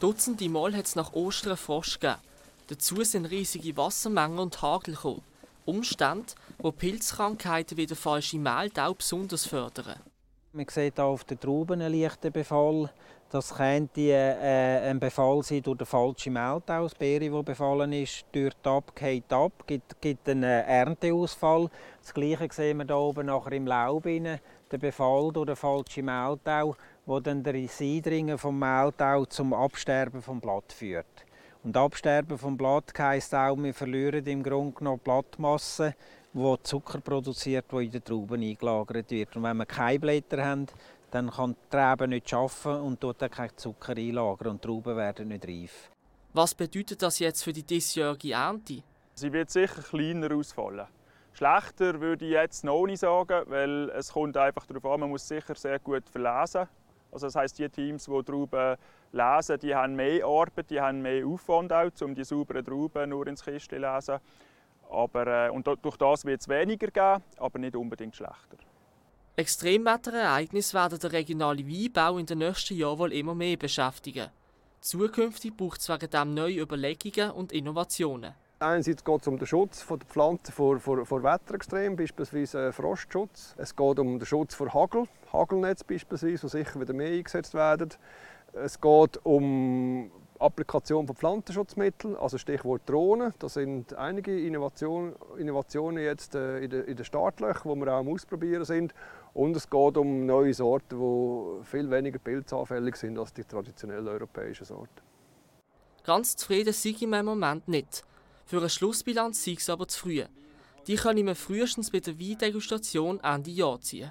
Dutzende Mal hat es nach Ostern Frost gegeben. Dazu sind riesige Wassermengen und Hagel gekommen. Umstände, die Pilzkrankheiten wie der falsche Mehltau besonders fördern. Man sieht hier auf den Trauben einen leichten Befall. Das könnte äh, ein Befall sein durch den falschen Mehltau. Das Beere, das befallen ist, dürrt ab, geht ab, gibt, gibt einen Ernteausfall. Das Gleiche sehen wir hier oben nachher im Laub. Der Befall durch den falschen Mehltau, wo dann das Eindringen vom Mehltau zum Absterben vom Blatt führt. Und Absterben vom Blatt heisst auch, wir verlieren im Grunde genommen Blattmasse, die Zucker produziert, die in den Trauben eingelagert wird. Und wenn wir keine Blätter haben, dann kann die Traube nicht arbeiten und dort keinen Zucker einlagern und die Trauben werden nicht reif. Was bedeutet das jetzt für die diesjährige Ernte? Sie wird sicher kleiner ausfallen. Schlechter würde ich jetzt noch nicht sagen, weil es kommt einfach darauf an, man muss sicher sehr gut verlesen. Also das heißt, die Teams, die Trauben lesen, die haben mehr Arbeit, die haben mehr Aufwand auch, um die sauberen Trauben nur ins Kistchen zu lesen. Aber, äh, und durch das wird es weniger geben, aber nicht unbedingt schlechter. Extremwetterereignisse werden den regionalen Weinbau in den nächsten Jahren wohl immer mehr beschäftigen. Zukünftig braucht es wegen dem neue Überlegungen und Innovationen. Einerseits geht es um den Schutz der Pflanzen vor, vor, vor Wetterextremen, beispielsweise Frostschutz. Es geht um den Schutz vor Hagel, Hagelnetz beispielsweise, die sicher wieder mehr eingesetzt werden. Es geht um Applikation von Pflanzenschutzmitteln, also Stichwort Drohnen. Da sind einige Innovationen, Innovationen jetzt äh, in den, Startlöchern, die wir auch am Ausprobieren sind. Und es geht um neue Sorten, die viel weniger pilzanfällig sind als die traditionellen europäischen Sorten. Ganz zufrieden sei ich im Moment nicht. Für eine Schlussbilanz sei es aber zu früh. Die kann ich mir frühestens bei der Weindegustation Ende Jahr ziehen.